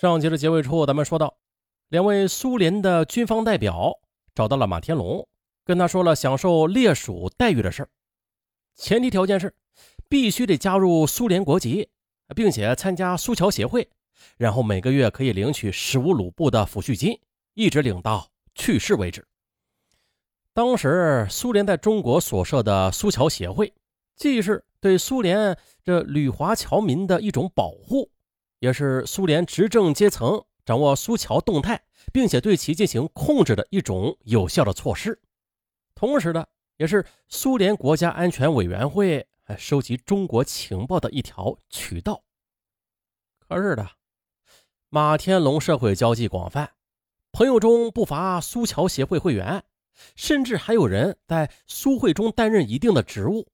上集的结尾处，咱们说到，两位苏联的军方代表找到了马天龙，跟他说了享受烈属待遇的事前提条件是必须得加入苏联国籍，并且参加苏侨协会，然后每个月可以领取十五卢布的抚恤金，一直领到去世为止。当时苏联在中国所设的苏侨协会，既是对苏联这旅华侨民的一种保护。也是苏联执政阶层掌握苏侨动态，并且对其进行控制的一种有效的措施。同时呢，也是苏联国家安全委员会收集中国情报的一条渠道。可是的，马天龙社会交际广泛，朋友中不乏苏侨协会会员，甚至还有人在苏会中担任一定的职务。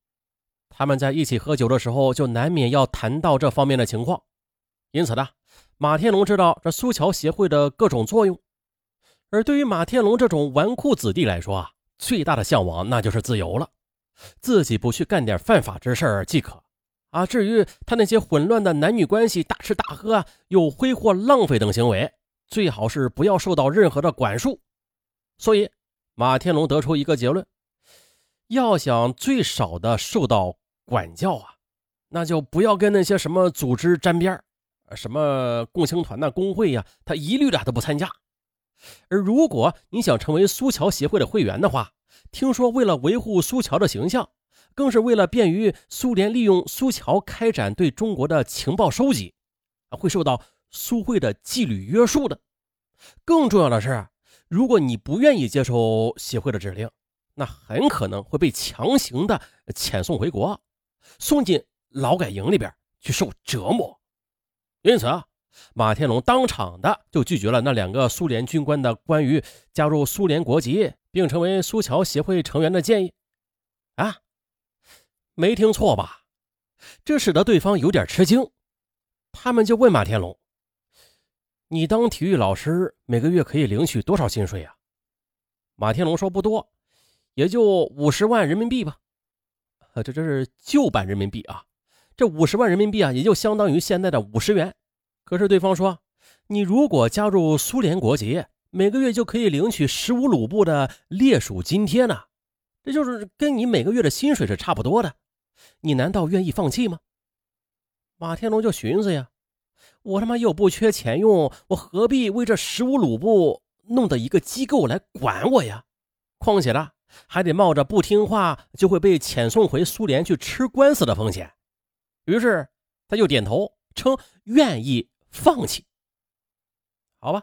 他们在一起喝酒的时候，就难免要谈到这方面的情况。因此呢，马天龙知道这苏桥协会的各种作用，而对于马天龙这种纨绔子弟来说啊，最大的向往那就是自由了，自己不去干点犯法之事即可。啊，至于他那些混乱的男女关系、大吃大喝啊、又挥霍浪费等行为，最好是不要受到任何的管束。所以，马天龙得出一个结论：要想最少的受到管教啊，那就不要跟那些什么组织沾边儿。什么共青团呐、工会呀，他一律的都不参加。而如果你想成为苏侨协会的会员的话，听说为了维护苏侨的形象，更是为了便于苏联利用苏侨开展对中国的情报收集，会受到苏会的纪律约束的。更重要的是，如果你不愿意接受协会的指令，那很可能会被强行的遣送回国，送进劳改营里边去受折磨。因此啊，马天龙当场的就拒绝了那两个苏联军官的关于加入苏联国籍并成为苏侨协会成员的建议。啊，没听错吧？这使得对方有点吃惊。他们就问马天龙：“你当体育老师每个月可以领取多少薪水啊？”马天龙说：“不多，也就五十万人民币吧。”啊这这是旧版人民币啊。这五十万人民币啊，也就相当于现在的五十元。可是对方说，你如果加入苏联国籍，每个月就可以领取十五卢布的烈属津贴呢，这就是跟你每个月的薪水是差不多的。你难道愿意放弃吗？马天龙就寻思呀，我他妈又不缺钱用，我何必为这十五卢布弄得一个机构来管我呀？况且呢，还得冒着不听话就会被遣送回苏联去吃官司的风险。于是他就点头称愿意放弃。好吧，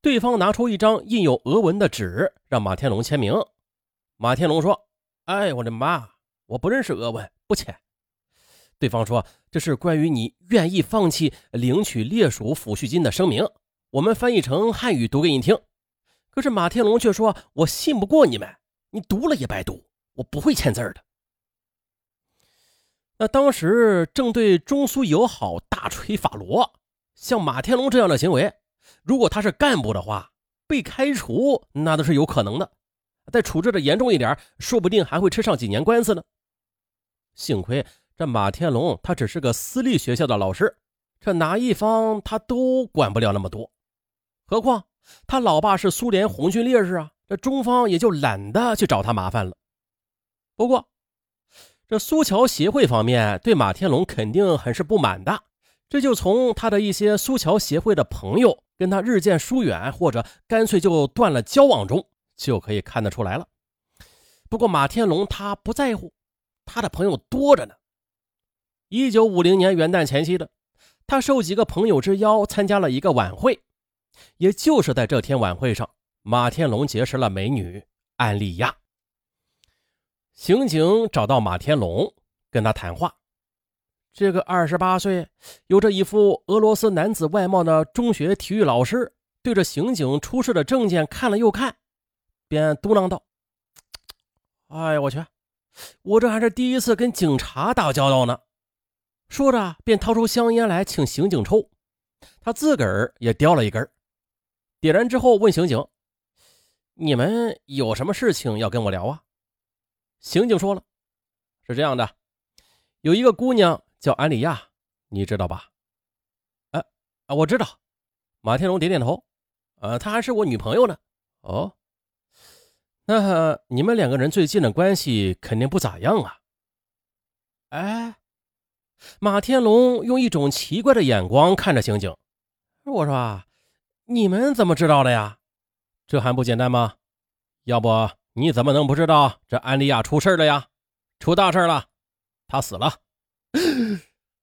对方拿出一张印有俄文的纸，让马天龙签名。马天龙说：“哎，我的妈，我不认识俄文，不签。”对方说：“这是关于你愿意放弃领取烈属抚恤金的声明，我们翻译成汉语读给你听。”可是马天龙却说：“我信不过你们，你读了也白读，我不会签字的。”那当时正对中苏友好大吹法罗，像马天龙这样的行为，如果他是干部的话，被开除那都是有可能的。再处置的严重一点，说不定还会吃上几年官司呢。幸亏这马天龙他只是个私立学校的老师，这哪一方他都管不了那么多。何况他老爸是苏联红军烈士啊，这中方也就懒得去找他麻烦了。不过。这苏桥协会方面对马天龙肯定很是不满的，这就从他的一些苏桥协会的朋友跟他日渐疏远，或者干脆就断了交往中就可以看得出来了。不过马天龙他不在乎，他的朋友多着呢。一九五零年元旦前夕的，他受几个朋友之邀参加了一个晚会，也就是在这天晚会上，马天龙结识了美女安丽亚。刑警找到马天龙，跟他谈话。这个二十八岁、有着一副俄罗斯男子外貌的中学体育老师，对着刑警出示的证件看了又看，便嘟囔道：“哎呀，我去，我这还是第一次跟警察打交道呢。”说着，便掏出香烟来请刑警抽，他自个儿也叼了一根，点燃之后问刑警：“你们有什么事情要跟我聊啊？”刑警说了：“是这样的，有一个姑娘叫安里亚，你知道吧？”“哎，啊，我知道，马天龙点点头，呃，她还是我女朋友呢。哦，那你们两个人最近的关系肯定不咋样啊。哎，马天龙用一种奇怪的眼光看着刑警，我说：“你们怎么知道的呀？这还不简单吗？要不你怎么能不知道这安利亚出事了呀？出大事了，她死了。”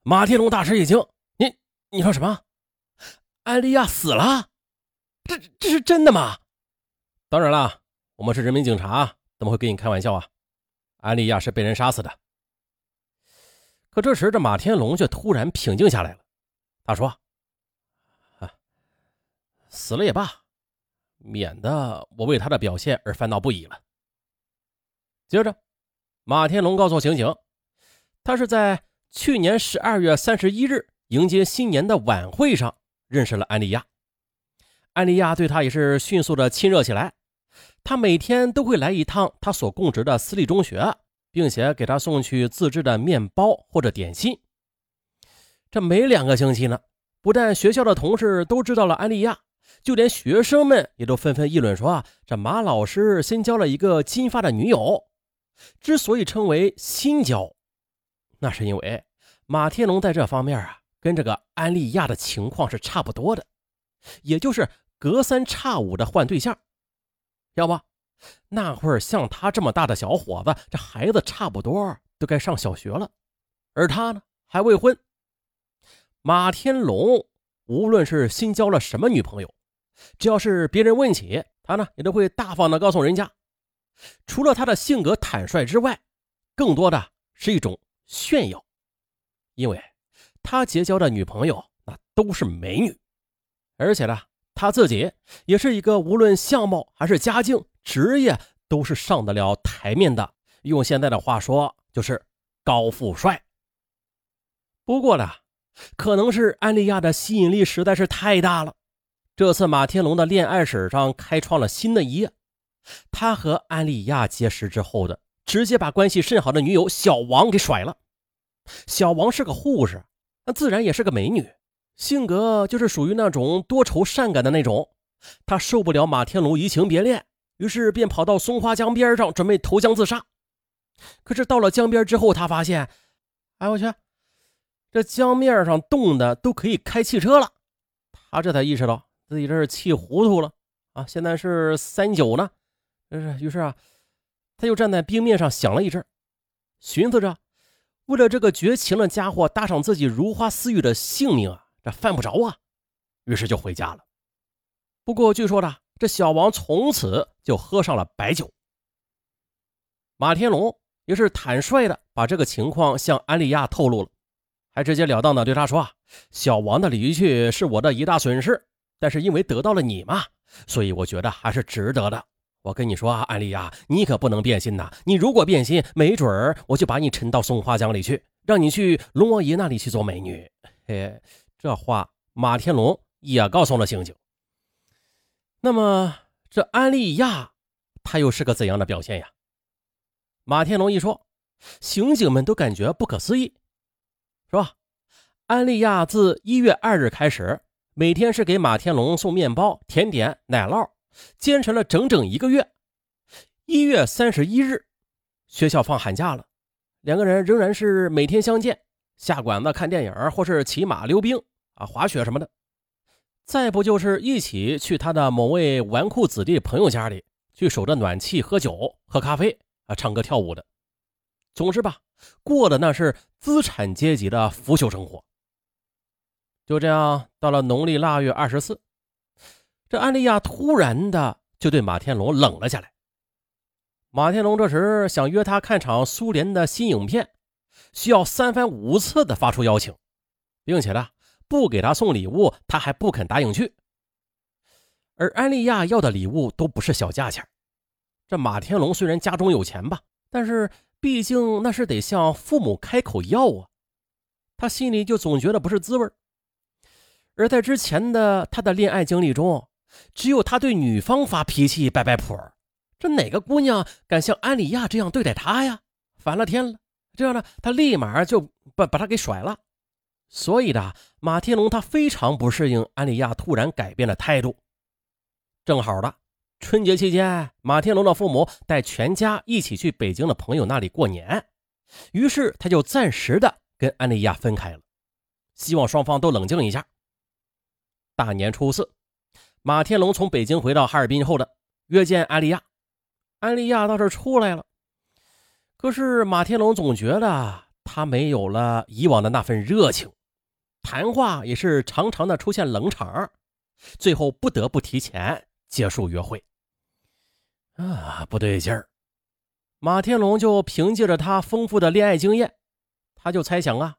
马天龙大吃一惊：“你你说什么？安利亚死了？这这是真的吗？”当然了，我们是人民警察，怎么会跟你开玩笑啊？安利亚是被人杀死的。可这时，这马天龙却突然平静下来了。他说：“，死了也罢，免得我为他的表现而烦恼不已了。”接着，马天龙告诉刑警，他是在去年十二月三十一日迎接新年的晚会上认识了安利亚。安利亚对他也是迅速的亲热起来。他每天都会来一趟他所供职的私立中学，并且给他送去自制的面包或者点心。这没两个星期呢，不但学校的同事都知道了安利亚，就连学生们也都纷纷议论说啊，这马老师新交了一个金发的女友。之所以称为新交，那是因为马天龙在这方面啊，跟这个安利亚的情况是差不多的，也就是隔三差五的换对象。要不，那会儿像他这么大的小伙子，这孩子差不多都该上小学了，而他呢还未婚。马天龙无论是新交了什么女朋友，只要是别人问起他呢，也都会大方的告诉人家。除了他的性格坦率之外，更多的是一种炫耀，因为他结交的女朋友那都是美女，而且呢。他自己也是一个无论相貌还是家境、职业都是上得了台面的。用现在的话说，就是高富帅。不过呢，可能是安利亚的吸引力实在是太大了。这次马天龙的恋爱史上开创了新的一页。他和安利亚结识之后的，直接把关系甚好的女友小王给甩了。小王是个护士，那自然也是个美女。性格就是属于那种多愁善感的那种，他受不了马天龙移情别恋，于是便跑到松花江边上准备投江自杀。可是到了江边之后，他发现，哎我去，这江面上冻的都可以开汽车了。他这才意识到自己这是气糊涂了啊！现在是三九呢，这是于是啊，他又站在冰面上想了一阵，寻思着，为了这个绝情的家伙搭上自己如花似玉的性命啊！这犯不着啊，于是就回家了。不过据说呢，这小王从此就喝上了白酒。马天龙也是坦率的把这个情况向安利亚透露了，还直截了当的对他说：“啊，小王的离去是我的一大损失，但是因为得到了你嘛，所以我觉得还是值得的。我跟你说啊，安利亚，你可不能变心呐！你如果变心，没准儿我就把你沉到松花江里去，让你去龙王爷那里去做美女。”嘿。这话马天龙也告诉了刑警。那么这安利亚他又是个怎样的表现呀？马天龙一说，刑警们都感觉不可思议，是吧？安利亚自一月二日开始，每天是给马天龙送面包、甜点、奶酪，坚持了整整一个月。一月三十一日，学校放寒假了，两个人仍然是每天相见。下馆子看电影，或是骑马溜冰啊，滑雪什么的；再不就是一起去他的某位纨绔子弟朋友家里，去守着暖气喝酒、喝咖啡啊，唱歌跳舞的。总之吧，过的那是资产阶级的腐朽生活。就这样，到了农历腊月二十四，这安利亚突然的就对马天龙冷了下来。马天龙这时想约他看场苏联的新影片。需要三番五次的发出邀请，并且呢，不给他送礼物，他还不肯答应去。而安利亚要的礼物都不是小价钱。这马天龙虽然家中有钱吧，但是毕竟那是得向父母开口要啊，他心里就总觉得不是滋味而在之前的他的恋爱经历中，只有他对女方发脾气、摆摆谱，这哪个姑娘敢像安利亚这样对待他呀？烦了天了！这样呢，他立马就把把他给甩了。所以的马天龙他非常不适应安利亚突然改变的态度。正好的春节期间，马天龙的父母带全家一起去北京的朋友那里过年，于是他就暂时的跟安利亚分开了，希望双方都冷静一下。大年初四，马天龙从北京回到哈尔滨后的约见安利亚，安利亚倒是出来了，可是马天龙总觉得他没有了以往的那份热情。谈话也是常常的出现冷场，最后不得不提前结束约会。啊，不对劲儿！马天龙就凭借着他丰富的恋爱经验，他就猜想啊，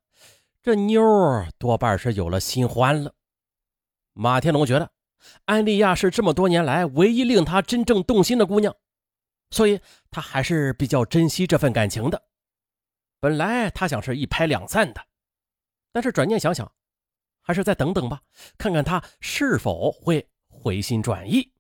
这妞多半是有了新欢了。马天龙觉得安莉亚是这么多年来唯一令他真正动心的姑娘，所以他还是比较珍惜这份感情的。本来他想是一拍两散的，但是转念想想。还是再等等吧，看看他是否会回心转意。